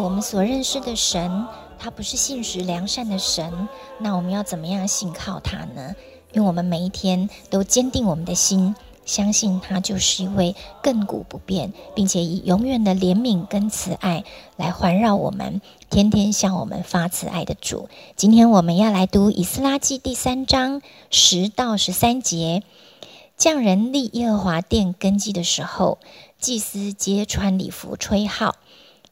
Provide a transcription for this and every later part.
我们所认识的神，他不是信实良善的神，那我们要怎么样信靠他呢？因为我们每一天都坚定我们的心，相信他就是一位亘古不变，并且以永远的怜悯跟慈爱来环绕我们，天天向我们发慈爱的主。今天我们要来读以斯拉记第三章十到十三节。匠人立耶和华殿根基的时候，祭司皆穿礼服吹号。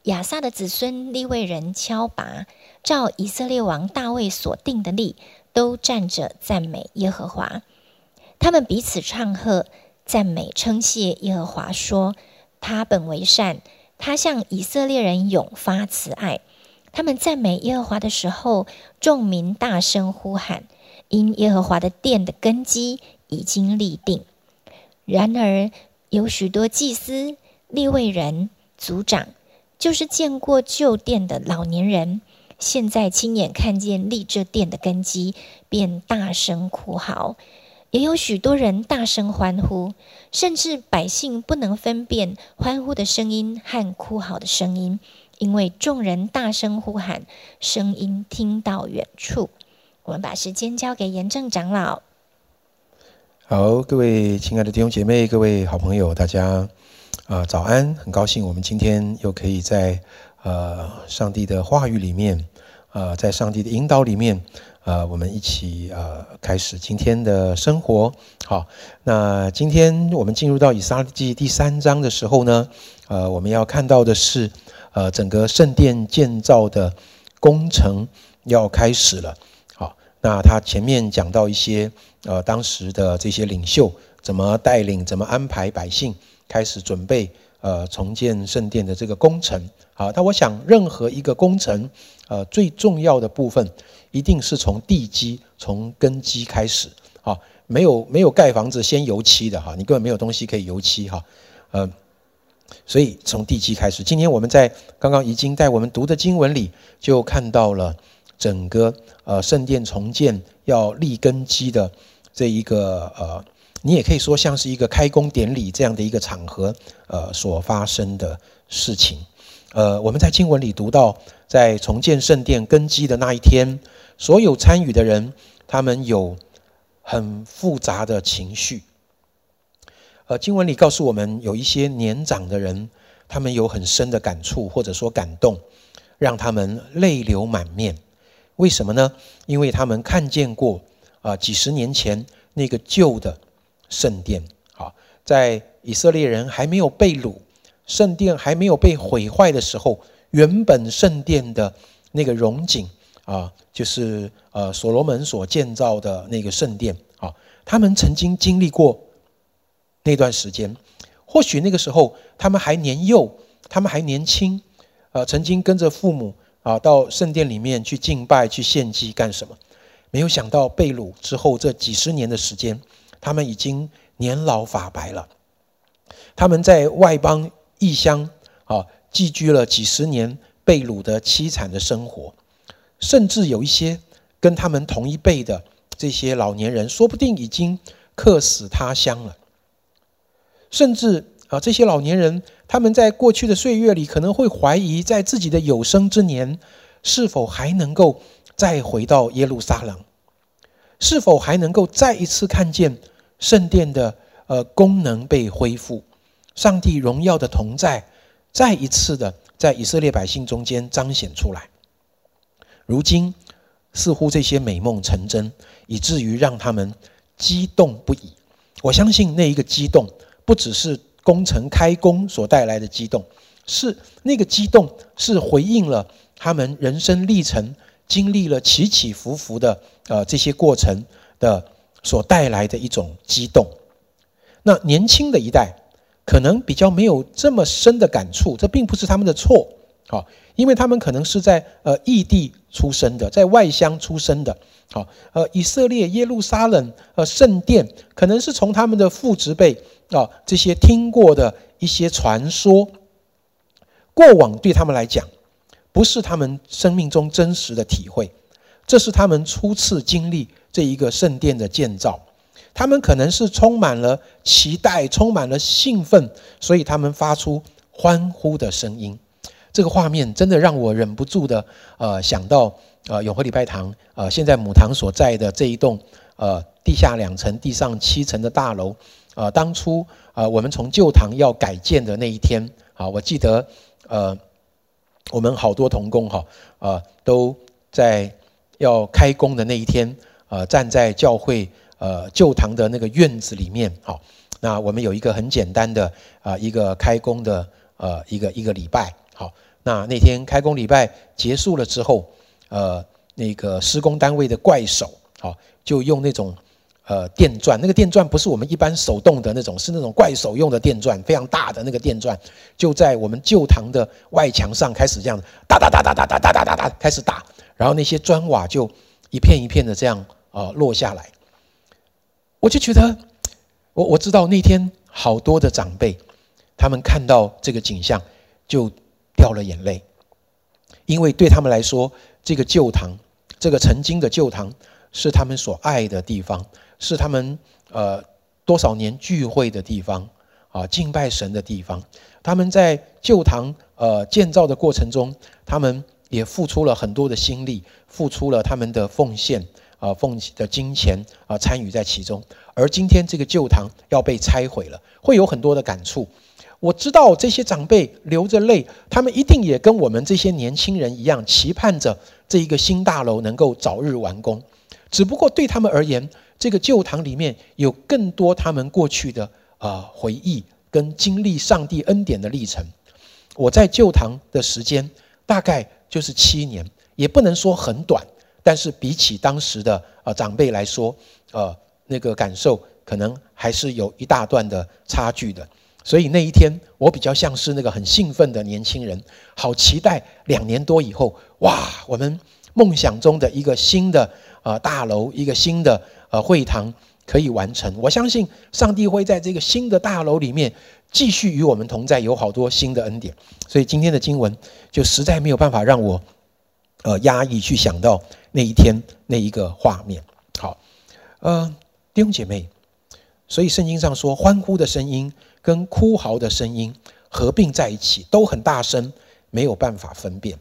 亚萨的子孙利未人敲拔，照以色列王大卫所定的例，都站着赞美耶和华。他们彼此唱和，赞美称谢耶和华，说：“他本为善，他向以色列人永发慈爱。”他们赞美耶和华的时候，众民大声呼喊，因耶和华的殿的根基已经立定。然而有许多祭司、利未人、族长。就是见过旧殿的老年人，现在亲眼看见立这殿的根基，便大声哭嚎；也有许多人大声欢呼，甚至百姓不能分辨欢呼的声音和哭嚎的声音，因为众人大声呼喊，声音听到远处。我们把时间交给严正长老。好，各位亲爱的弟兄姐妹，各位好朋友，大家。啊，早安！很高兴我们今天又可以在呃上帝的话语里面，呃，在上帝的引导里面，呃，我们一起呃开始今天的生活。好，那今天我们进入到以撒记第三章的时候呢，呃，我们要看到的是，呃，整个圣殿建造的工程要开始了。好，那他前面讲到一些呃当时的这些领袖怎么带领，怎么安排百姓。开始准备呃重建圣殿的这个工程，好，那我想任何一个工程，呃最重要的部分一定是从地基、从根基开始，好，没有没有盖房子先油漆的哈，你根本没有东西可以油漆哈，呃，所以从地基开始。今天我们在刚刚已经在我们读的经文里就看到了整个呃圣殿重建要立根基的这一个呃。你也可以说像是一个开工典礼这样的一个场合，呃，所发生的事情。呃，我们在经文里读到，在重建圣殿根基的那一天，所有参与的人，他们有很复杂的情绪。呃，经文里告诉我们，有一些年长的人，他们有很深的感触或者说感动，让他们泪流满面。为什么呢？因为他们看见过啊，几十年前那个旧的。圣殿，好，在以色列人还没有被掳，圣殿还没有被毁坏的时候，原本圣殿的那个荣景啊，就是呃所罗门所建造的那个圣殿啊，他们曾经经历过那段时间，或许那个时候他们还年幼，他们还年轻，呃，曾经跟着父母啊到圣殿里面去敬拜、去献祭干什么？没有想到被掳之后这几十年的时间。他们已经年老发白了，他们在外邦异乡啊寄居了几十年，被掳的凄惨的生活，甚至有一些跟他们同一辈的这些老年人，说不定已经客死他乡了。甚至啊，这些老年人他们在过去的岁月里，可能会怀疑，在自己的有生之年，是否还能够再回到耶路撒冷，是否还能够再一次看见。圣殿的呃功能被恢复，上帝荣耀的同在再一次的在以色列百姓中间彰显出来。如今似乎这些美梦成真，以至于让他们激动不已。我相信那一个激动，不只是工程开工所带来的激动，是那个激动是回应了他们人生历程经历了起起伏伏的呃这些过程的。所带来的一种激动，那年轻的一代可能比较没有这么深的感触，这并不是他们的错好，因为他们可能是在呃异地出生的，在外乡出生的，好，呃，以色列耶路撒冷呃圣殿，可能是从他们的父执辈啊这些听过的一些传说，过往对他们来讲，不是他们生命中真实的体会，这是他们初次经历这一个圣殿的建造。他们可能是充满了期待，充满了兴奋，所以他们发出欢呼的声音。这个画面真的让我忍不住的呃想到呃永和礼拜堂呃现在母堂所在的这一栋呃地下两层、地上七层的大楼。呃，当初呃我们从旧堂要改建的那一天啊，我记得呃我们好多童工哈呃都在要开工的那一天呃站在教会。呃，旧堂的那个院子里面，好，那我们有一个很简单的啊，一个开工的呃，一个一个礼拜，好，那那天开工礼拜结束了之后，呃，那个施工单位的怪手，好，就用那种呃电钻，那个电钻不是我们一般手动的那种，是那种怪手用的电钻，非常大的那个电钻，就在我们旧堂的外墙上开始这样哒哒哒哒哒哒哒哒哒哒开始打，然后那些砖瓦就一片一片的这样啊落下来。我就觉得，我我知道那天好多的长辈，他们看到这个景象就掉了眼泪，因为对他们来说，这个旧堂，这个曾经的旧堂，是他们所爱的地方，是他们呃多少年聚会的地方啊，敬拜神的地方。他们在旧堂呃建造的过程中，他们也付出了很多的心力，付出了他们的奉献。啊，奉的金钱啊，参与在其中。而今天这个旧堂要被拆毁了，会有很多的感触。我知道这些长辈流着泪，他们一定也跟我们这些年轻人一样，期盼着这一个新大楼能够早日完工。只不过对他们而言，这个旧堂里面有更多他们过去的啊回忆跟经历上帝恩典的历程。我在旧堂的时间大概就是七年，也不能说很短。但是比起当时的呃长辈来说，呃那个感受可能还是有一大段的差距的。所以那一天我比较像是那个很兴奋的年轻人，好期待两年多以后，哇，我们梦想中的一个新的呃大楼，一个新的呃会堂可以完成。我相信上帝会在这个新的大楼里面继续与我们同在，有好多新的恩典。所以今天的经文就实在没有办法让我。呃，压抑去想到那一天那一个画面。好，呃，弟兄姐妹，所以圣经上说，欢呼的声音跟哭嚎的声音合并在一起，都很大声，没有办法分辨。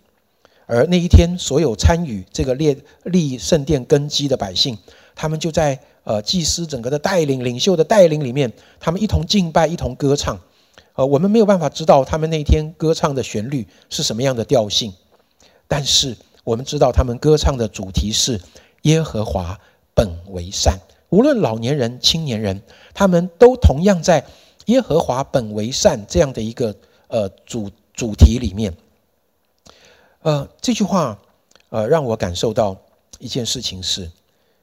而那一天，所有参与这个列立圣殿根基的百姓，他们就在呃祭司整个的带领、领袖的带领里面，他们一同敬拜，一同歌唱。呃，我们没有办法知道他们那天歌唱的旋律是什么样的调性，但是。我们知道，他们歌唱的主题是耶和华本为善。无论老年人、青年人，他们都同样在耶和华本为善这样的一个呃主主题里面。呃，这句话呃让我感受到一件事情是：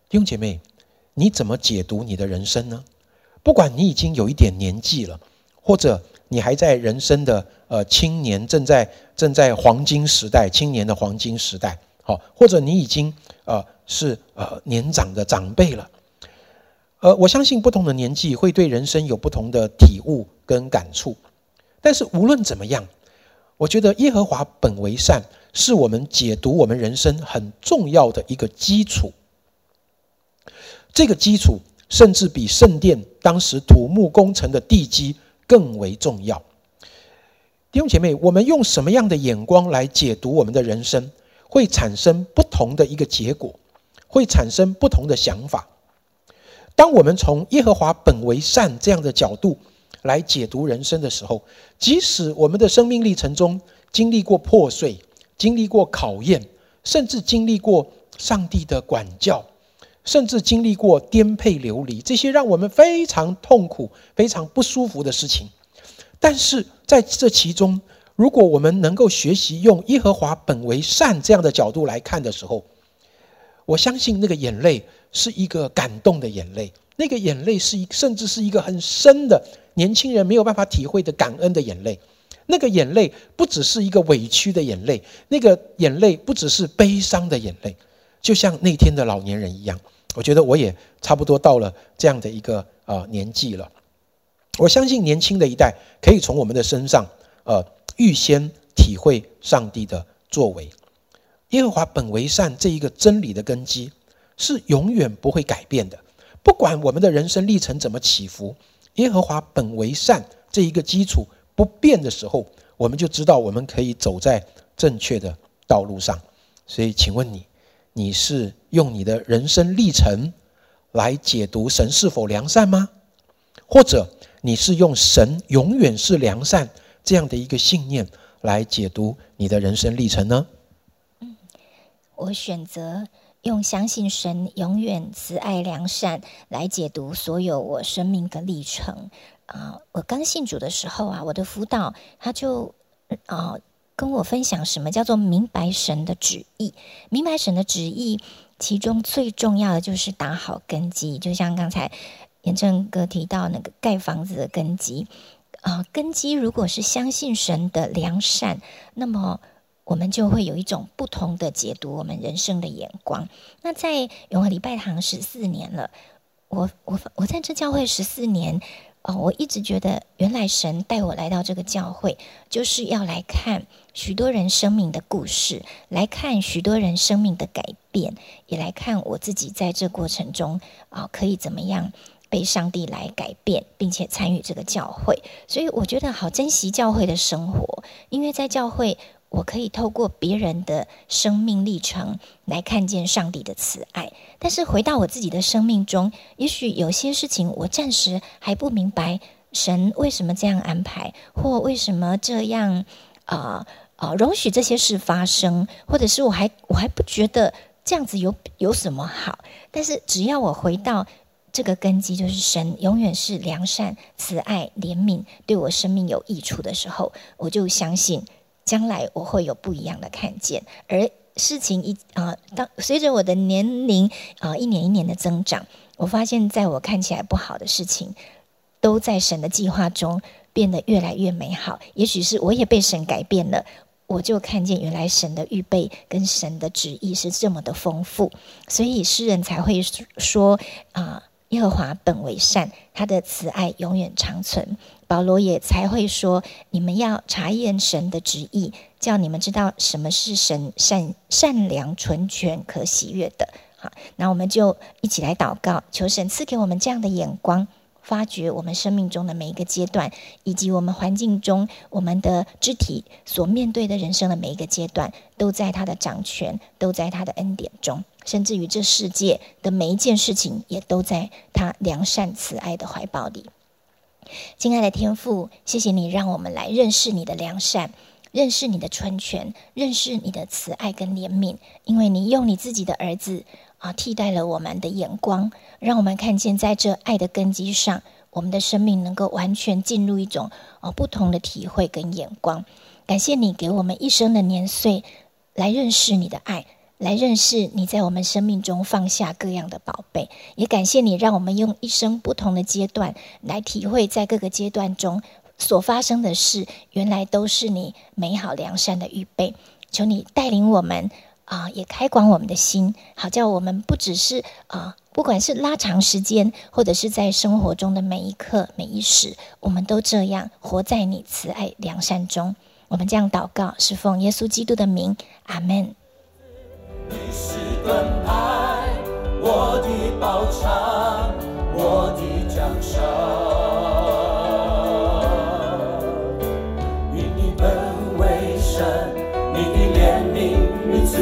弟兄姐妹，你怎么解读你的人生呢？不管你已经有一点年纪了，或者你还在人生的。呃，青年正在正在黄金时代，青年的黄金时代，好，或者你已经呃是呃年长的长辈了，呃，我相信不同的年纪会对人生有不同的体悟跟感触，但是无论怎么样，我觉得耶和华本为善，是我们解读我们人生很重要的一个基础，这个基础甚至比圣殿当时土木工程的地基更为重要。弟兄姐妹，我们用什么样的眼光来解读我们的人生，会产生不同的一个结果，会产生不同的想法。当我们从耶和华本为善这样的角度来解读人生的时候，即使我们的生命历程中经历过破碎，经历过考验，甚至经历过上帝的管教，甚至经历过颠沛流离，这些让我们非常痛苦、非常不舒服的事情。但是在这其中，如果我们能够学习用耶和华本为善这样的角度来看的时候，我相信那个眼泪是一个感动的眼泪，那个眼泪是一甚至是一个很深的年轻人没有办法体会的感恩的眼泪，那个眼泪不只是一个委屈的眼泪，那个眼泪不只是悲伤的眼泪，就像那天的老年人一样。我觉得我也差不多到了这样的一个呃年纪了。我相信年轻的一代可以从我们的身上，呃，预先体会上帝的作为。耶和华本为善这一个真理的根基是永远不会改变的，不管我们的人生历程怎么起伏，耶和华本为善这一个基础不变的时候，我们就知道我们可以走在正确的道路上。所以，请问你，你是用你的人生历程来解读神是否良善吗？或者你是用神永远是良善这样的一个信念来解读你的人生历程呢？我选择用相信神永远慈爱良善来解读所有我生命的历程啊！我刚信主的时候啊，我的辅导他就啊跟我分享什么叫做明白神的旨意。明白神的旨意，其中最重要的就是打好根基。就像刚才严正哥提到那个盖房子的根基啊，根基如果是相信神的良善，那么。我们就会有一种不同的解读我们人生的眼光。那在永和礼拜堂十四年了，我我我在这教会十四年，哦，我一直觉得原来神带我来到这个教会，就是要来看许多人生命的故事，来看许多人生命的改变，也来看我自己在这过程中啊，可以怎么样被上帝来改变，并且参与这个教会。所以我觉得好珍惜教会的生活，因为在教会。我可以透过别人的生命历程来看见上帝的慈爱，但是回到我自己的生命中，也许有些事情我暂时还不明白神为什么这样安排，或为什么这样啊啊容许这些事发生，或者是我还我还不觉得这样子有有什么好。但是只要我回到这个根基，就是神永远是良善、慈爱、怜悯，对我生命有益处的时候，我就相信。将来我会有不一样的看见，而事情一啊，当随着我的年龄啊一年一年的增长，我发现在我看起来不好的事情，都在神的计划中变得越来越美好。也许是我也被神改变了，我就看见原来神的预备跟神的旨意是这么的丰富，所以诗人才会说啊。耶和华本为善，他的慈爱永远长存。保罗也才会说：“你们要查验神的旨意，叫你们知道什么是神善、善良、纯全、可喜悦的。”好，那我们就一起来祷告，求神赐给我们这样的眼光，发掘我们生命中的每一个阶段，以及我们环境中我们的肢体所面对的人生的每一个阶段，都在他的掌权，都在他的恩典中。甚至于这世界的每一件事情，也都在他良善慈爱的怀抱里。亲爱的天父，谢谢你让我们来认识你的良善，认识你的纯全，认识你的慈爱跟怜悯。因为你用你自己的儿子啊，替代了我们的眼光，让我们看见在这爱的根基上，我们的生命能够完全进入一种啊不同的体会跟眼光。感谢你给我们一生的年岁来认识你的爱。来认识你在我们生命中放下各样的宝贝，也感谢你让我们用一生不同的阶段来体会，在各个阶段中所发生的事，原来都是你美好良善的预备。求你带领我们啊，也开广我们的心，好叫我们不只是啊，不管是拉长时间，或者是在生活中的每一刻每一时，我们都这样活在你慈爱良善中。我们这样祷告，是奉耶稣基督的名，阿门。你是盾牌，我的宝藏，我的奖赏。你的本为神，你的怜悯，与慈